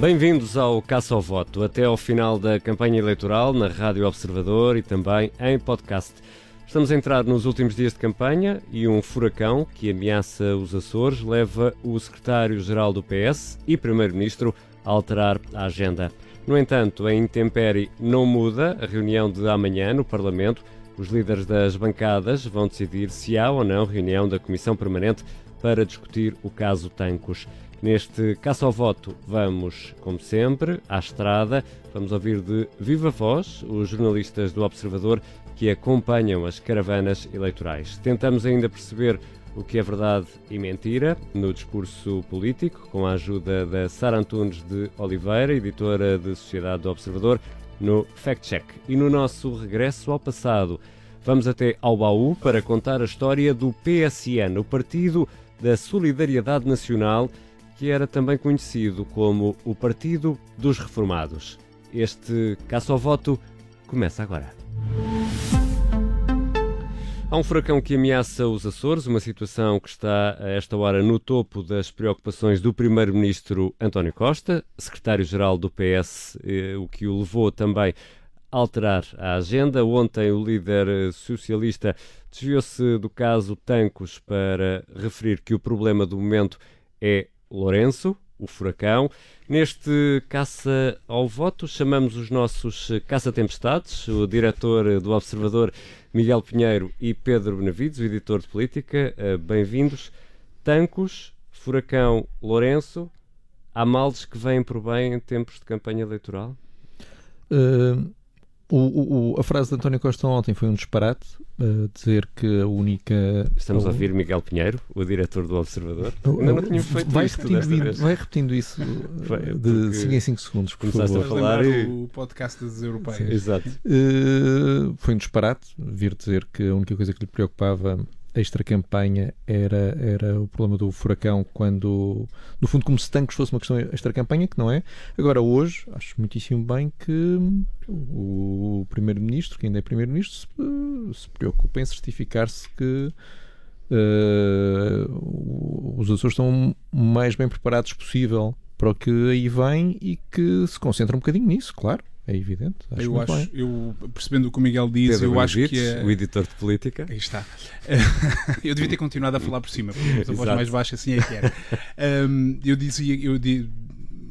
Bem-vindos ao Caça ao Voto, até ao final da campanha eleitoral na Rádio Observador e também em podcast. Estamos a entrar nos últimos dias de campanha e um furacão que ameaça os Açores leva o secretário-geral do PS e primeiro-ministro a alterar a agenda. No entanto, a intempérie não muda. A reunião de amanhã no Parlamento, os líderes das bancadas vão decidir se há ou não reunião da Comissão Permanente para discutir o caso Tancos. Neste caça ao voto, vamos, como sempre, à estrada. Vamos ouvir de viva voz os jornalistas do Observador que acompanham as caravanas eleitorais. Tentamos ainda perceber o que é verdade e mentira no discurso político, com a ajuda da Sara Antunes de Oliveira, editora de Sociedade do Observador, no Fact Check. E no nosso regresso ao passado, vamos até ao baú para contar a história do PSN, o Partido da Solidariedade Nacional que era também conhecido como o Partido dos Reformados. Este caça ao voto começa agora. Há um furacão que ameaça os Açores, uma situação que está a esta hora no topo das preocupações do Primeiro-Ministro António Costa, secretário-geral do PS, eh, o que o levou também a alterar a agenda. Ontem o líder socialista desviou-se do caso Tancos para referir que o problema do momento é Lourenço, o furacão. Neste caça ao voto, chamamos os nossos caça-tempestades, o diretor do Observador Miguel Pinheiro e Pedro Benavides, o editor de política. Eh, bem-vindos. Tancos, furacão Lourenço, há males que vêm por bem em tempos de campanha eleitoral? Uh, o, o, a frase de António Costa ontem foi um disparate, uh, dizer que a única. Estamos a ouvir Miguel Pinheiro, o diretor do Observador. Ainda não tínhamos feito vai isto repetindo, vai repetindo isso de 5 em 5 segundos, por Começaste favor. a falar e... o podcast das europeias. Exato. Uh, foi um disparate vir dizer que a única coisa que lhe preocupava extra-campanha era, era o problema do furacão, quando, no fundo, como se Tancos fosse uma questão extra-campanha, que não é. Agora, hoje, acho muitíssimo bem que o Primeiro-Ministro, que ainda é Primeiro-Ministro, se, se preocupe em certificar-se que uh, os Açores estão mais bem preparados possível para o que aí vem e que se concentra um bocadinho nisso, claro é evidente. Acho eu acho, eu, percebendo o que o Miguel diz, Pedro eu acho que é... o editor de política. Aí está. eu devia ter continuado a falar por cima, porque a voz mais baixa assim é que era. Um, eu dizia, eu di...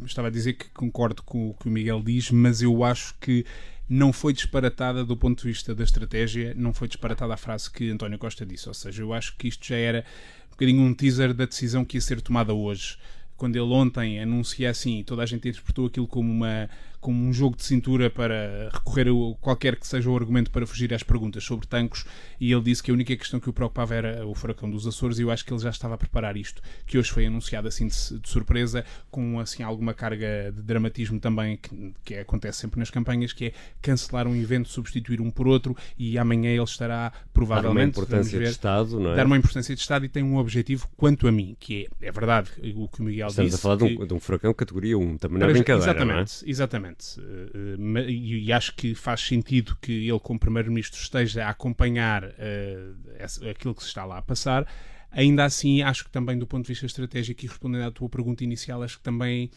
estava a dizer que concordo com o que o Miguel diz, mas eu acho que não foi disparatada do ponto de vista da estratégia, não foi disparatada a frase que António Costa disse. Ou seja, eu acho que isto já era um bocadinho um teaser da decisão que ia ser tomada hoje quando ele ontem anuncia assim, toda a gente interpretou aquilo como, uma, como um jogo de cintura para recorrer a qualquer que seja o argumento para fugir às perguntas sobre tancos, e ele disse que a única questão que o preocupava era o furacão dos Açores, e eu acho que ele já estava a preparar isto, que hoje foi anunciado assim de, de surpresa, com assim alguma carga de dramatismo também, que, que acontece sempre nas campanhas, que é cancelar um evento, substituir um por outro, e amanhã ele estará provavelmente... Dar uma importância ver, de Estado, não é? Dar uma importância de Estado e tem um objetivo, quanto a mim, que é, é verdade, o que o Miguel Estamos disse, a falar que... de, um, de um, furacão categoria 1, também não é brincadeira, Exatamente, é? exatamente. Uh, e, e, acho que faz sentido que ele, como Primeiro-Ministro, esteja a acompanhar uh, aquilo que se está lá a passar. Ainda assim, acho que também do ponto de vista estratégico, e respondendo à tua pergunta inicial, acho que também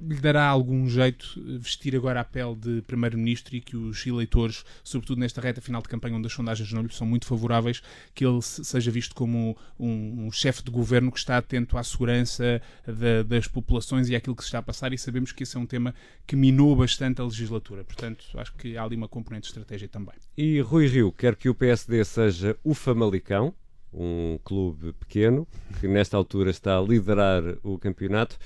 lhe dará algum jeito vestir agora a pele de Primeiro-Ministro e que os eleitores, sobretudo nesta reta final de campanha onde as sondagens não lhe são muito favoráveis, que ele seja visto como um, um chefe de governo que está atento à segurança da, das populações e àquilo que se está a passar e sabemos que esse é um tema que minou bastante a legislatura. Portanto, acho que há ali uma componente de estratégia também. E Rui Rio quer que o PSD seja o Famalicão, um clube pequeno, que nesta altura está a liderar o campeonato.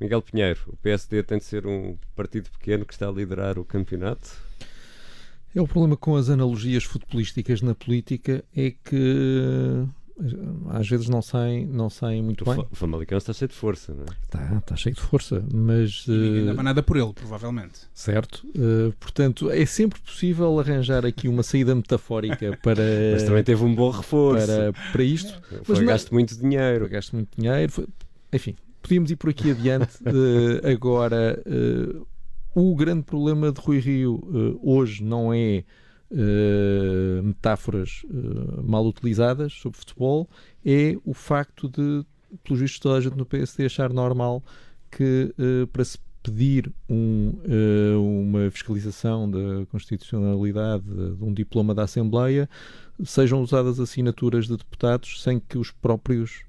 Miguel Pinheiro, o PSD tem de ser um partido pequeno que está a liderar o campeonato? É o problema com as analogias futebolísticas na política é que às vezes não saem, não saem muito o bem. O Famalicão está cheio de força, não é? Está, está cheio de força, mas... E ninguém dava nada por ele, provavelmente. Certo. Uh, portanto, é sempre possível arranjar aqui uma saída metafórica para... mas também teve um bom reforço. Para, para isto. Foi mas gasto muito dinheiro. Gasto muito dinheiro. Foi, enfim, podíamos ir por aqui adiante. Uh, agora, uh, o grande problema de Rui Rio uh, hoje não é metáforas mal utilizadas sobre futebol, é o facto de, pelos vistos, toda a gente no PSD achar normal que para se pedir um, uma fiscalização da constitucionalidade de um diploma da Assembleia sejam usadas assinaturas de deputados sem que os próprios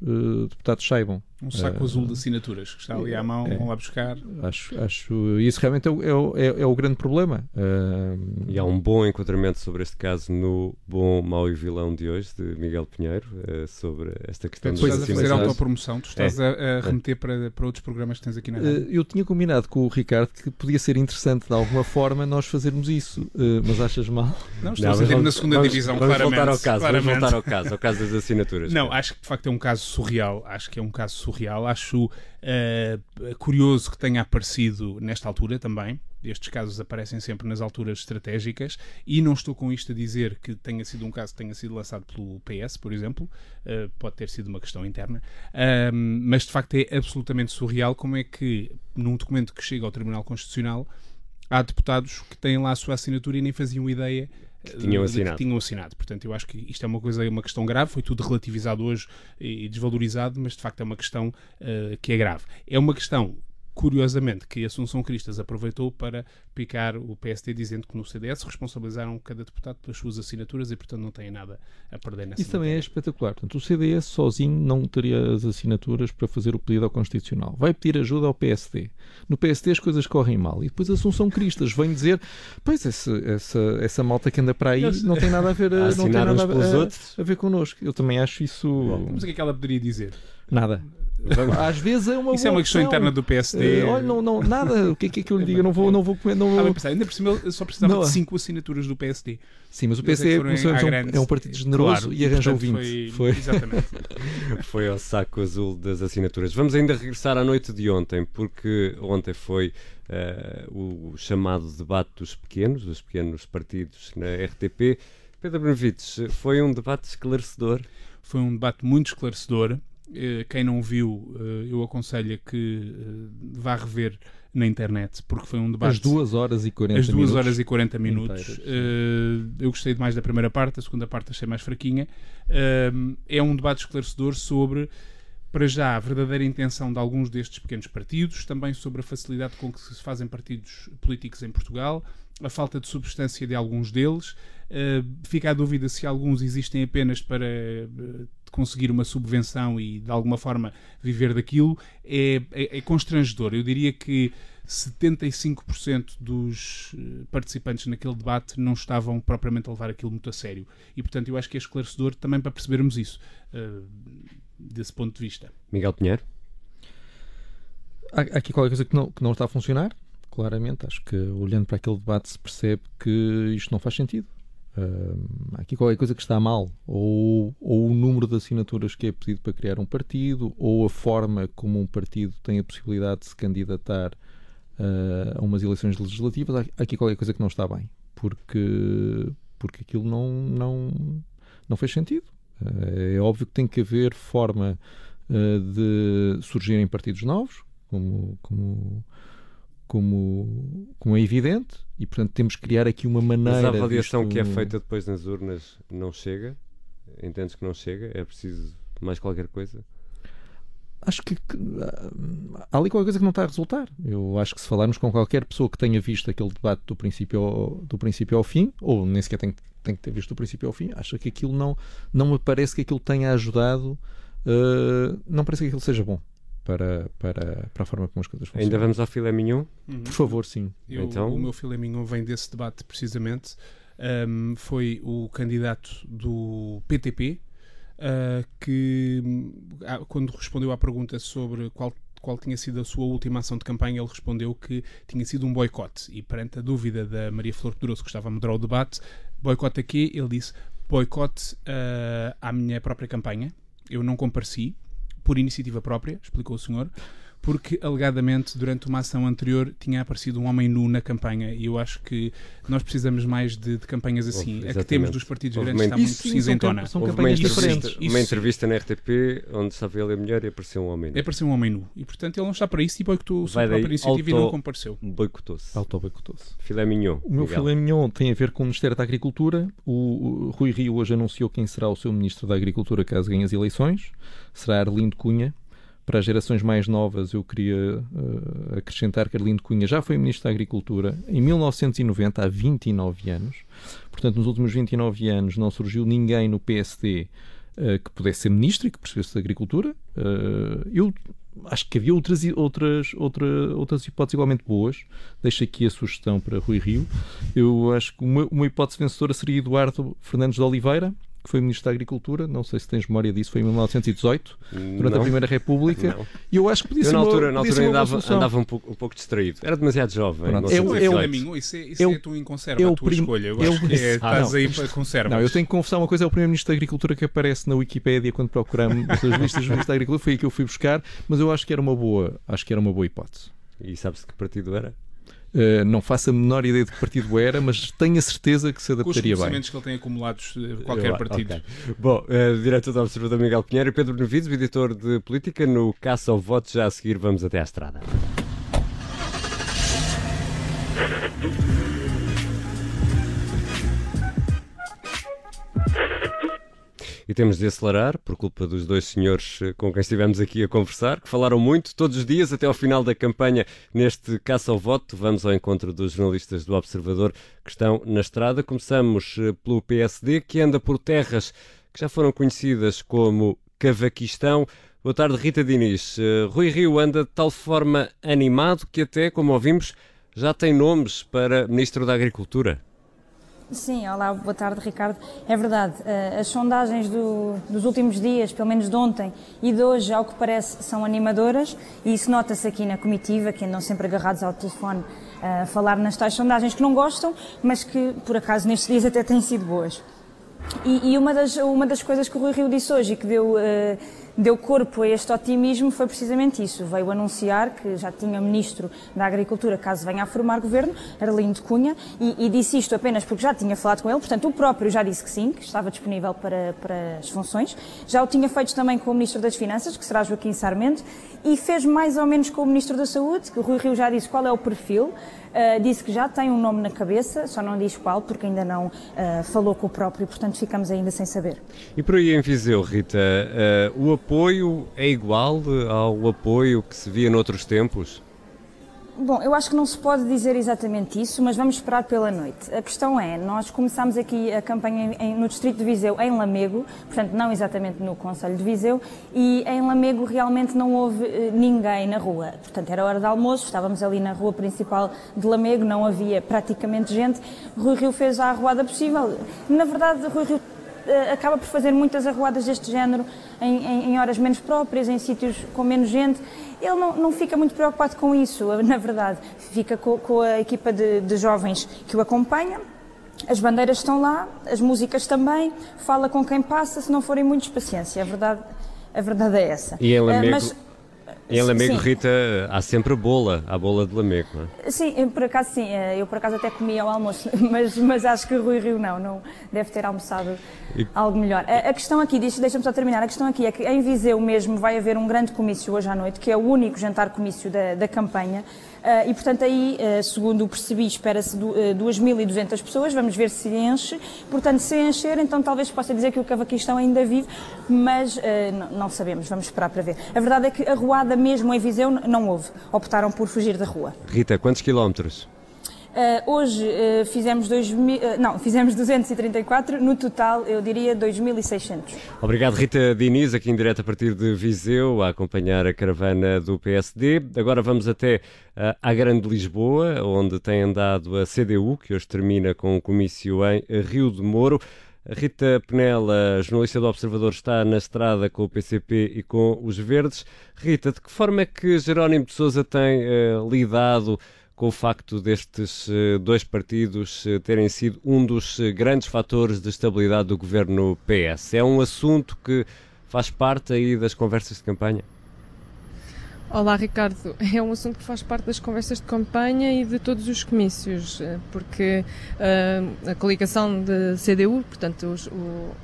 deputados saibam. Um saco uh, azul de assinaturas que está ali à mão, é, vão lá buscar. Acho, acho isso realmente é, é, é, é o grande problema. Uh, e há um bom enquadramento sobre este caso no Bom, Mau e Vilão de hoje, de Miguel Pinheiro, sobre esta questão então, estás a fazer autopromoção, tu estás é. a, a, remeter para, para outros programas que tens aqui na rádio. eu tinha combinado com o Ricardo que podia ser interessante de alguma forma nós fazermos isso, mas achas mal? Não, estou não, a na segunda vamos, divisão, vamos claramente voltar ao caso, claramente. vamos voltar ao caso, ao caso das assinaturas. Não, acho que de facto é um caso surreal. Acho que é um caso surreal. Acho uh, curioso que tenha aparecido nesta altura também. Estes casos aparecem sempre nas alturas estratégicas e não estou com isto a dizer que tenha sido um caso que tenha sido lançado pelo PS, por exemplo, uh, pode ter sido uma questão interna, mas de facto é absolutamente surreal como é que num documento que chega ao Tribunal Constitucional há deputados que têm lá a sua assinatura e nem faziam ideia que tinham assinado. Que tinham assinado. Portanto, eu acho que isto é uma coisa, uma questão grave, foi tudo relativizado hoje e desvalorizado, mas de facto é uma questão uh, que é grave. É uma questão curiosamente, que Assunção Cristas aproveitou para picar o PSD dizendo que no CDS responsabilizaram cada deputado pelas suas assinaturas e, portanto, não têm nada a perder nessa Isso também é espetacular. Portanto, o CDS sozinho não teria as assinaturas para fazer o pedido ao Constitucional. Vai pedir ajuda ao PSD. No PSD as coisas correm mal. E depois Assunção Cristas vem dizer pois essa, essa, essa malta que anda para aí não tem nada a ver, a não tem nada a, a, a, ver connosco. Eu também acho isso... Bom, mas o que é que ela poderia dizer? Nada. Às vezes é uma Isso é uma questão opção. interna do PSD. Uh, olha, não, não, nada. O que é que, é que eu lhe digo? Eu não vou, não vou comer. Não vou... Ah, pensar, ainda por cima ele só precisava não. de 5 assinaturas do PSD. Sim, mas o PSD é, um, é um partido generoso claro, e arranjou 20. Foi, foi. Exatamente. foi ao saco azul das assinaturas. Vamos ainda regressar à noite de ontem, porque ontem foi uh, o chamado debate dos pequenos, dos pequenos partidos na RTP. Pedro Benevides, foi um debate esclarecedor? Foi um debate muito esclarecedor. Eh, quem não viu, eh, eu aconselho a que eh, vá rever na internet, porque foi um debate. As duas horas e 40 minutos. As duas minutos horas e 40 minutos. Eu gostei mais da primeira parte, a segunda parte achei mais fraquinha. é um debate esclarecedor sobre, para já, a verdadeira intenção de alguns destes pequenos partidos, também sobre a facilidade com que se fazem partidos políticos em Portugal, a falta de substância de alguns deles. Fica a dúvida se alguns existem apenas para conseguir uma subvenção e de alguma forma viver daquilo é, é, é constrangedor. Eu diria que 75% dos eh, participantes naquele debate não estavam propriamente a levar aquilo muito a sério. E, portanto, eu acho que é esclarecedor também para percebermos isso, uh, desse ponto de vista. Miguel Pinheiro? Há aqui qualquer coisa que não, que não está a funcionar, claramente. Acho que olhando para aquele debate se percebe que isto não faz sentido. Uh, aqui qualquer coisa que está mal, ou, ou o número de assinaturas que é pedido para criar um partido, ou a forma como um partido tem a possibilidade de se candidatar uh, a umas eleições legislativas, há aqui qualquer coisa que não está bem, porque, porque aquilo não, não, não fez sentido. Uh, é óbvio que tem que haver forma de surgirem partidos novos, como, como como, como é evidente, e portanto temos que criar aqui uma maneira. Mas a avaliação disto... que é feita depois nas urnas não chega? Entendes que não chega? É preciso mais qualquer coisa? Acho que, que há ali qualquer coisa que não está a resultar. Eu acho que se falarmos com qualquer pessoa que tenha visto aquele debate do princípio ao, do princípio ao fim, ou nem sequer tem, tem que ter visto do princípio ao fim, acho que aquilo não, não me parece que aquilo tenha ajudado. Uh, não parece que aquilo seja bom para, para, para a forma como as coisas funcionam. Ainda vamos ao filé mignon? Uhum. Por favor, sim. Eu, então... O meu filé mignon vem desse debate, precisamente. Um, foi o candidato do PTP, uh, ah, que uh, quando respondeu à pergunta sobre qual qual tinha sido a sua última ação de campanha, ele respondeu que tinha sido um boicote. E perante a dúvida da Maria Flor Pedroso, que estava a moderar o debate, boicote aqui, ele disse boicote uh, à minha própria campanha. Eu não compareci, por iniciativa própria, explicou o senhor, porque alegadamente durante uma ação anterior tinha aparecido um homem nu na campanha e eu acho que nós precisamos mais de, de campanhas assim. Oh, a que temos dos partidos Houve grandes está muito cinzentona. São, são campanhas uma diferentes. Uma entrevista na RTP onde estava ele a mulher e apareceu um homem nu. Apareceu um homem nu e portanto ele não está para isso e boicotou a sua própria iniciativa auto... e não compareceu. Boicotou-se. Auto-boicotou-se. Filé mignon. O meu Miguel. filé mignon tem a ver com o Ministério da Agricultura. O, o Rui Rio hoje anunciou quem será o seu Ministro da Agricultura caso ganhe as eleições. Será Arlindo Cunha para as gerações mais novas, eu queria uh, acrescentar que Arlindo Cunha já foi Ministro da Agricultura em 1990, há 29 anos. Portanto, nos últimos 29 anos não surgiu ninguém no PSD uh, que pudesse ser Ministro e que percebesse da Agricultura. Uh, eu acho que havia outras, outras, outra, outras hipóteses igualmente boas. Deixo aqui a sugestão para Rui Rio. Eu acho que uma, uma hipótese vencedora seria Eduardo Fernandes de Oliveira, que foi Ministro da Agricultura, não sei se tens memória disso, foi em 1918, durante não. a Primeira República, não. e eu acho que podia eu, ser na altura, uma, na altura andava, andava um, pouco, um pouco distraído, era demasiado jovem. Pronto, eu, eu, eu, isso é, isso eu, é tu em conserva, eu, a tua prim... escolha, eu, eu acho que é, ah, estás aí para conserva. Não, eu tenho que confessar uma coisa, é o Primeiro-Ministro da Agricultura que aparece na Wikipédia quando procuramos as listas dos Ministros da Agricultura, foi aí que eu fui buscar, mas eu acho que era uma boa, acho que era uma boa hipótese. E sabes de que partido era? Uh, não faço a menor ideia de que partido era, mas tenho a certeza que se adaptaria bem. Com os conhecimentos que ele tem acumulados qualquer Eu, partido. Okay. Bom, uh, diretor do Observador Miguel Pinheiro e Pedro Benevides, editor de Política, no Caça ao Voto. Já a seguir vamos até à estrada. E temos de acelerar por culpa dos dois senhores eh, com quem estivemos aqui a conversar, que falaram muito todos os dias até ao final da campanha neste caça ao voto. Vamos ao encontro dos jornalistas do Observador que estão na estrada. Começamos eh, pelo PSD, que anda por terras que já foram conhecidas como Cavaquistão. Boa tarde, Rita Diniz. Eh, Rui Rio anda de tal forma animado que até, como ouvimos, já tem nomes para Ministro da Agricultura. Sim, olá, boa tarde Ricardo. É verdade, eh, as sondagens do, dos últimos dias, pelo menos de ontem e de hoje, ao que parece, são animadoras e isso nota-se aqui na comitiva, que andam sempre agarrados ao telefone eh, a falar nas tais sondagens que não gostam, mas que por acaso nestes dias até têm sido boas. E, e uma, das, uma das coisas que o Rui Rio disse hoje e que deu. Uh, deu corpo a este otimismo foi precisamente isso. Veio anunciar que já tinha Ministro da Agricultura, caso venha a formar governo, Arlindo Cunha, e, e, disse isto apenas porque já tinha falado com ele, portanto, o próprio já disse que sim, que estava disponível para, para as funções. Já o tinha feito também com o Ministro das Finanças, que será Joaquim Sarmento, e fez mais ou menos com o Ministro da Saúde, que o Rui Rio já disse qual é o perfil. Uh, disse que já tem um nome na cabeça, só não diz qual, porque ainda não uh, falou com o próprio, portanto ficamos ainda sem saber. E por aí em Viseu, Rita, uh, o apoio é igual ao apoio que se via noutros tempos? Bom, eu acho que não se pode dizer exatamente isso, mas vamos esperar pela noite. A questão é, nós começámos aqui a campanha em, no Distrito de Viseu, em Lamego, portanto não exatamente no Conselho de Viseu, e em Lamego realmente não houve eh, ninguém na rua. Portanto, era hora de almoço, estávamos ali na rua principal de Lamego, não havia praticamente gente. Rui Rio fez a arruada possível. Na verdade, Rui Rio eh, acaba por fazer muitas arruadas deste género em, em, em horas menos próprias, em sítios com menos gente. Ele não, não, fica muito preocupado com isso, na verdade. Fica com, com a equipa de, de jovens que o acompanha. As bandeiras estão lá, as músicas também, fala com quem passa, se não forem muitos, paciência. A verdade, a verdade é essa. E em Lamego, Mas, em Lamego, sim. Rita, há sempre a bola, a bola de Lamego, não é? Sim, por acaso sim, eh, eu por acaso até comi ao almoço, mas, mas acho que Rui Rio não, não deve ter almoçado e... algo melhor. A, a, questão aqui, deixa-me só terminar, a questão aqui é que em Viseu mesmo vai haver um grande comício hoje à noite, que é o único jantar comício da, da campanha, Uh, e, portanto, aí, uh, segundo percebi, espera-se 2.200 uh, pessoas. Vamos ver se enche. Portanto, se encher, então talvez possa dizer que o Cavaquistão ainda vive, mas não sabemos. Vamos esperar para ver. A verdade é que a ruada mesmo em Viseu não houve. Optaram por fugir da rua. Rita, quantos quilómetros? Uh, hoje uh, fizemos, dois, uh, não, fizemos 234, no total eu diria 2.600. Obrigado Rita Diniz, aqui em direto a partir de Viseu, a acompanhar a caravana do PSD. Agora vamos até à Grande Lisboa, onde tem andado a CDU, que hoje termina com o comício em Rio de Moro. Rita Penela, jornalista do Observador, está na estrada com o PCP e com os Verdes. Rita, de que forma é que Jerónimo de Sousa tem lidado com o facto destes eh, dois partidos eh, terem sido um dos grandes fatores de estabilidade do governo PS. É um assunto que faz parte aí das conversas de campanha? Olá, Ricardo. É um assunto que faz parte das conversas de campanha e de todos os comícios, eh, porque uh, a coligação de CDU, portanto, os, o,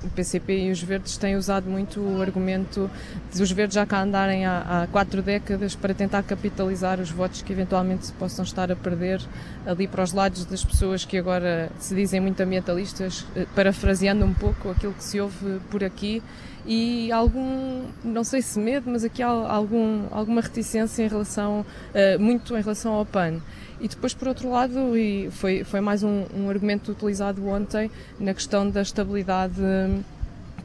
o, PCP e os Verdes têm usado muito o argumento de os Verdes já cá andarem há, há quatro décadas para tentar capitalizar os votos que eventualmente se possam estar a perder ali para os lados das pessoas que agora se dizem muito ambientalistas, eh, parafraseando um pouco aquilo que se ouve por aqui e algum, não sei se medo, mas aqui há algum, alguma reticência em relação, uh, muito em relação ao PAN. E depois, por outro lado, e foi, foi mais um, um argumento utilizado ontem na questão da estabilidade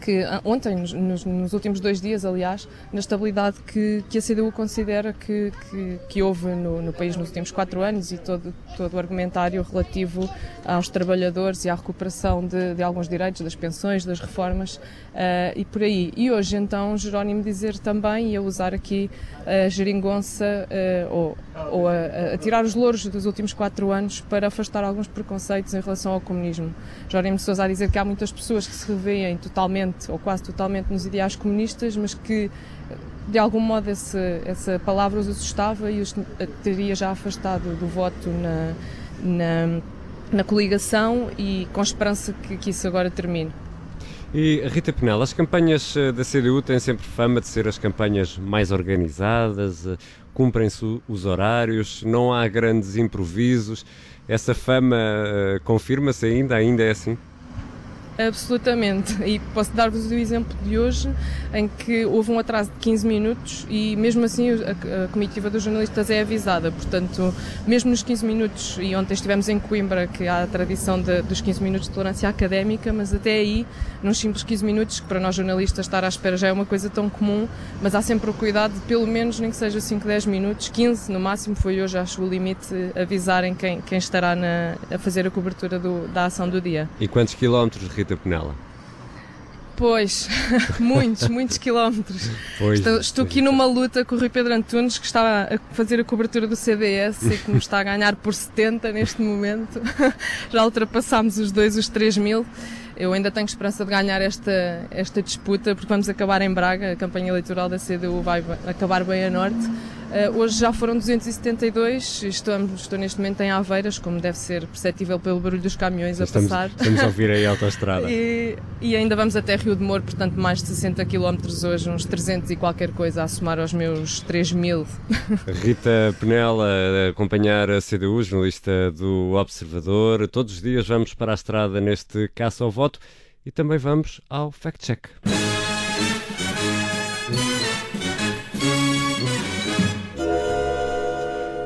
que ah, ontem, nos, nos, últimos dois dias, aliás, na estabilidade que, que a CDU considera que, que, que houve no, no, país nos últimos quatro anos e todo, todo o argumentário relativo aos trabalhadores e à recuperação de, de alguns direitos, das pensões, das reformas uh, e por aí. E hoje, então, Jerónimo dizer também, e a usar aqui a geringonça uh, ou, ou a, a, tirar os louros dos últimos quatro anos para afastar alguns preconceitos em relação ao comunismo. Jerónimo de Sousa a dizer que há muitas pessoas que se revêem totalmente ou quase totalmente nos ideais comunistas, mas que de algum modo esse, essa palavra os assustava e os teria já afastado do voto na, na, na coligação e com esperança que, que isso agora termine. E Rita Penel, as campanhas eh, da CDU têm sempre fama de ser as campanhas mais organizadas, eh, cumprem-se os horários, não há grandes improvisos. Essa fama uh, confirma-se ainda? Ainda é assim? Absolutamente. E posso dar-vos o exemplo de hoje, em que houve um atraso de 15 minutos e mesmo assim a, comitiva dos jornalistas é avisada. Portanto, mesmo nos 15 minutos, e ontem estivemos em Coimbra, que há a tradição de, dos 15 minutos de tolerância académica, mas até aí, nos simples 15 minutos, que para nós jornalistas estar à espera já é uma coisa tão comum, mas há sempre o cuidado de pelo menos, nem que seja 5, 10 minutos, 15 no máximo, foi hoje, acho o limite, avisarem quem, quem estará na, a fazer a cobertura do, da ação do dia. E quantos quilómetros, Rita Penela? Pois, muitos, muitos quilómetros. Pois, estou, estou aqui numa luta com o Rui Pedro Antunes, que está a fazer a cobertura do CDS e que me está a ganhar por 70 neste momento. Já ultrapassámos os dois, os 3 mil. Eu ainda tenho esperança de ganhar esta, esta disputa, porque vamos acabar em Braga, a campanha eleitoral da CDU vai acabar bem a norte. Uh, hoje já foram 272, estamos, estou neste momento em Aveiras, como deve ser perceptível pelo barulho dos caminhões estamos, a passar. Estamos a ouvir aí a autostrada. e, e, ainda vamos até Rio de Moro, portanto mais de 60 km hoje, uns 300 e qualquer coisa, a somar aos meus 3 mil. Rita Penela, a acompanhar a CDU, jornalista do Observador. Todos os dias vamos para a estrada neste caça ao voto e também vamos ao fact-check.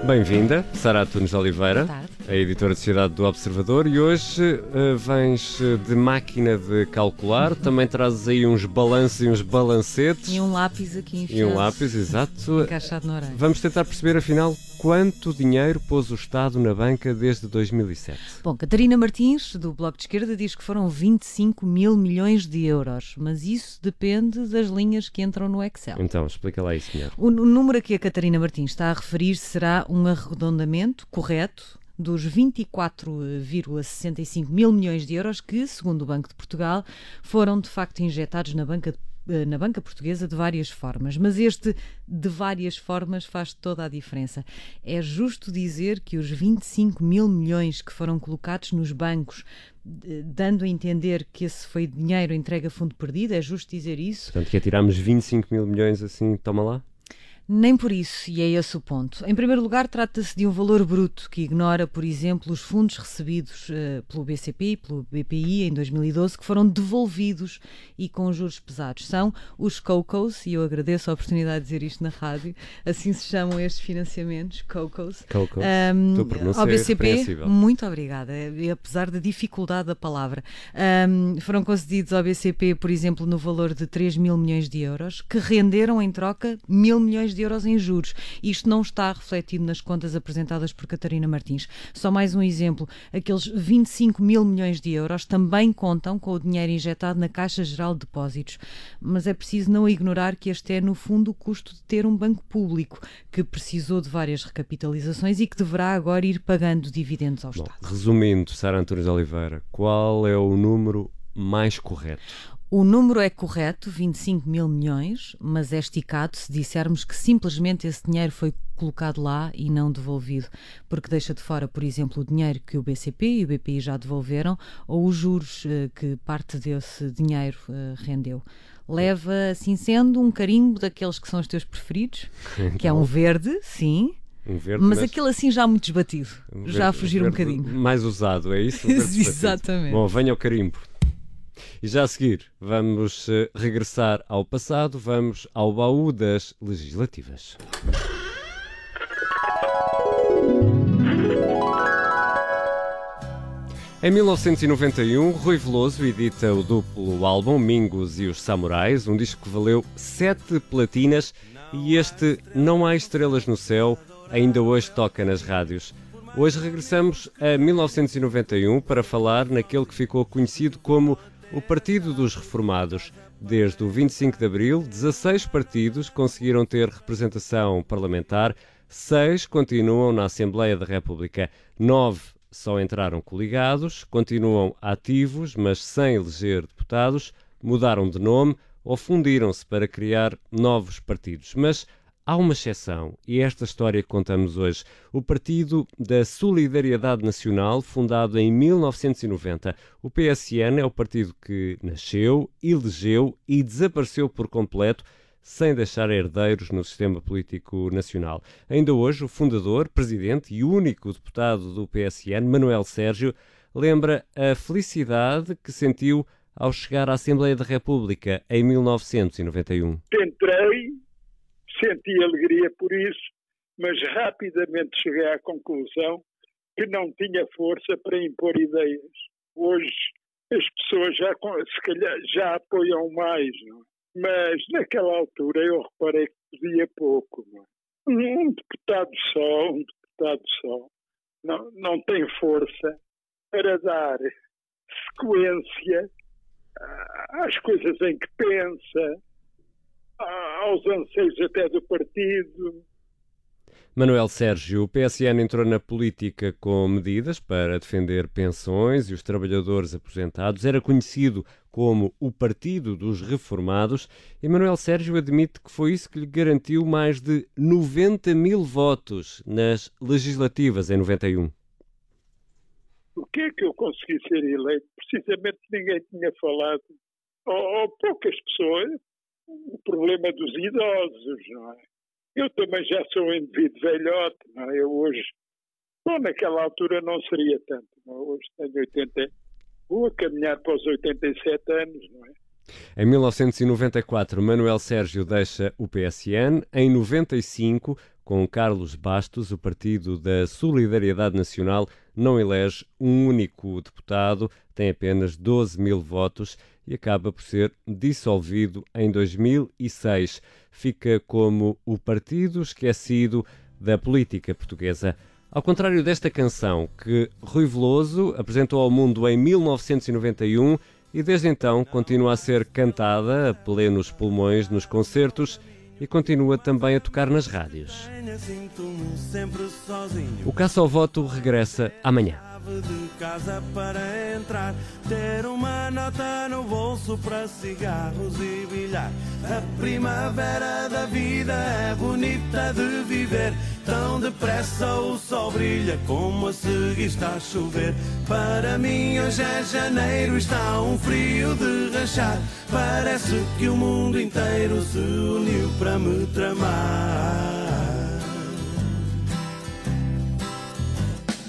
Bem-vinda, Sara Tunes Oliveira, a editora de Cidade do Observador, e hoje uh, vens eh, de máquina de calcular, uhum. também trazes aí uns balanços e uns balancetes. E um lápis aqui enfiado. E um lápis, exato. Encaixado na orelha. Vamos tentar perceber, afinal, quanto dinheiro pôs o Estado na banca desde 2007? Bom, Catarina Martins, do Bloco de Esquerda, diz que foram 25 mil milhões de euros, mas isso depende das linhas que entram no Excel. Então, explica lá isso, senhor. O, o número a que a Catarina Martins está a referir será um arredondamento correto dos 24,65 mil milhões de euros que, segundo o Banco de Portugal, foram de facto injetados na banca eh, na banca portuguesa de várias formas, mas este de várias formas faz toda a diferença. É justo dizer que os 25 mil milhões que foram colocados nos bancos, dando a entender que esse foi dinheiro entregue a fundo perdido, é justo dizer isso? Portanto, que atiramos 25 mil milhões assim, toma lá? Nem por isso, e é esse o ponto. Em primeiro lugar, trata-se de um valor bruto que ignora, por exemplo, os fundos recebidos uh, pelo BCP e pelo BPI em 2012 que foram devolvidos e com juros pesados. São os COCOs, e eu agradeço a oportunidade de dizer isto na rádio, assim se chamam estes financiamentos, COCOs. COCOs. Um, ao BCP, muito obrigada, e apesar da dificuldade da palavra. Um, foram concedidos ao BCP, por exemplo, no valor de 3 mil milhões de euros, que renderam em troca mil milhões de euros em juros. Isto não está refletido nas contas apresentadas por Catarina Martins. Só mais um exemplo: aqueles 25 mil milhões de euros também contam com o dinheiro injetado na Caixa Geral de Depósitos. Mas é preciso não ignorar que este é, no fundo, o custo de ter um banco público que precisou de várias recapitalizações e que deverá agora ir pagando dividendos ao Bom, Estado. Resumindo, Sara Antunes Oliveira, qual é o número mais correto? O número é correto, 25 mil milhões, mas é esticado se dissermos que simplesmente esse dinheiro foi colocado lá e não devolvido, porque deixa de fora, por exemplo, o dinheiro que o BCP e o BPI já devolveram ou os juros eh, que parte desse dinheiro eh, rendeu. Leva, assim sendo, um carimbo daqueles que são os teus preferidos, que é um verde, sim, um verde, mas, mas, aquele assim já muito desbatido, um já a fugir um bocadinho. Mais usado, é isso? Exatamente. Bom, venha ao carimbo. E já a seguir, vamos uh, regressar ao passado, vamos ao baú das legislativas. Em 1991, Rui Veloso edita o duplo álbum Mingos e os Samurais, um disco que valeu sete platinas e este Não Há Estrelas no Céu ainda hoje toca nas rádios. Hoje regressamos a 1991 para falar naquele que ficou conhecido como o Partido dos Reformados. Desde o 25 de abril, 16 partidos conseguiram ter representação parlamentar, seis continuam na Assembleia da República, nove só entraram coligados, continuam ativos, mas sem eleger deputados, mudaram de nome ou fundiram-se para criar novos partidos. Mas Há uma exceção, e é esta história que contamos hoje. O Partido da Solidariedade Nacional, fundado em 1990. O PSN é o partido que nasceu, elegeu e desapareceu por completo, sem deixar herdeiros no sistema político nacional. Ainda hoje, o fundador, presidente e único deputado do PSN, Manuel Sérgio, lembra a felicidade que sentiu ao chegar à Assembleia da República em 1991. Entrei senti alegria por isso, mas rapidamente cheguei à conclusão que não tinha força para impor ideias. Hoje as pessoas já, se calhar, já apoiam mais, é? mas naquela altura eu reparei que podia pouco. É? Um deputado só, um deputado só, não, não tem força para dar sequência às coisas em que pensa, aos anseios até do partido. Manuel Sérgio, o PSN entrou na política com medidas para defender pensões e os trabalhadores aposentados. Era conhecido como o Partido dos Reformados e Manuel Sérgio admite que foi isso que lhe garantiu mais de 90 mil votos nas legislativas em 91. O que é que eu consegui ser eleito? Precisamente ninguém tinha falado, ou, ou poucas pessoas, o problema dos idosos, não é? Eu também já sou um indivíduo velhote, não é? Eu hoje, bom, naquela altura não seria tanto, não é? Hoje tenho 80, vou a caminhar para os 87 anos, não é? Em 1994, Manuel Sérgio deixa o PSN. Em 95, com Carlos Bastos, o Partido da Solidariedade Nacional não elege um único deputado, tem apenas 12 mil votos e acaba por ser dissolvido em 2006. Fica como o partido esquecido da política portuguesa. Ao contrário desta canção, que Rui Veloso apresentou ao mundo em 1991 e desde então continua a ser cantada a plenos pulmões nos concertos e continua também a tocar nas rádios. O Caça ao Voto regressa amanhã de casa para entrar, ter uma nota no bolso para cigarros e bilhar. A primavera da vida é bonita de viver, tão depressa o sol brilha como a seguir está a chover. Para mim hoje é janeiro, está um frio de rachar, parece que o mundo inteiro se uniu para me tramar.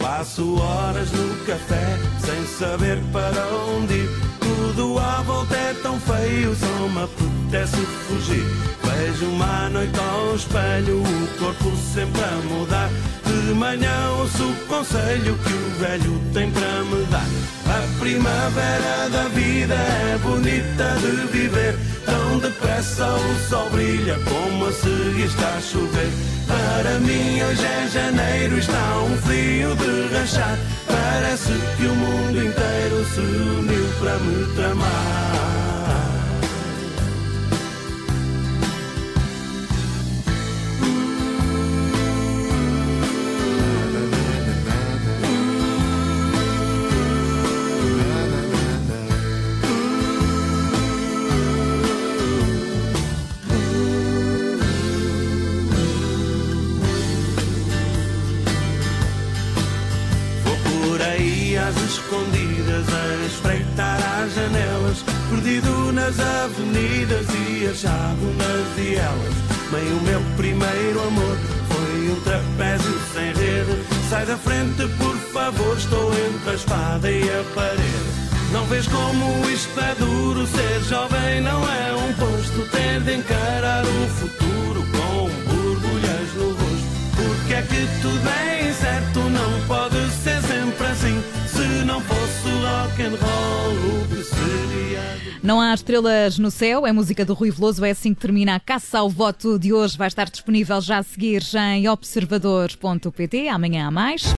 Passo horas no café sem saber para onde ir. Tudo à volta é tão feio, só me apetece fugir. Vejo uma noite ao espelho, o corpo sempre a mudar. De manhã ouço o conselho que o velho tem para me dar. A primavera da vida é bonita de viver. Tão depressa o sol brilha como a seguir está a chover. Para mim hoje é janeiro, está um frio de rachar. Parece que o mundo inteiro se uniu para me tramar. Escondidas a espreitar as janelas, perdido nas avenidas e achado nas vielas. Bem, o meu primeiro amor foi um trapézio sem rede. Sai da frente, por favor, estou entre a espada e a parede. Não vês como isto é duro, ser jovem não é um posto, ter de encarar o futuro com borbulhas no rosto. Porque é que tudo é incerto, não pode ser sempre assim. Não fosse rock and roll, o que seria? Não há estrelas no céu, é música do Rui Veloso, é assim que termina a caça ao voto de hoje. Vai estar disponível já a seguir em observador.pt. Amanhã há mais.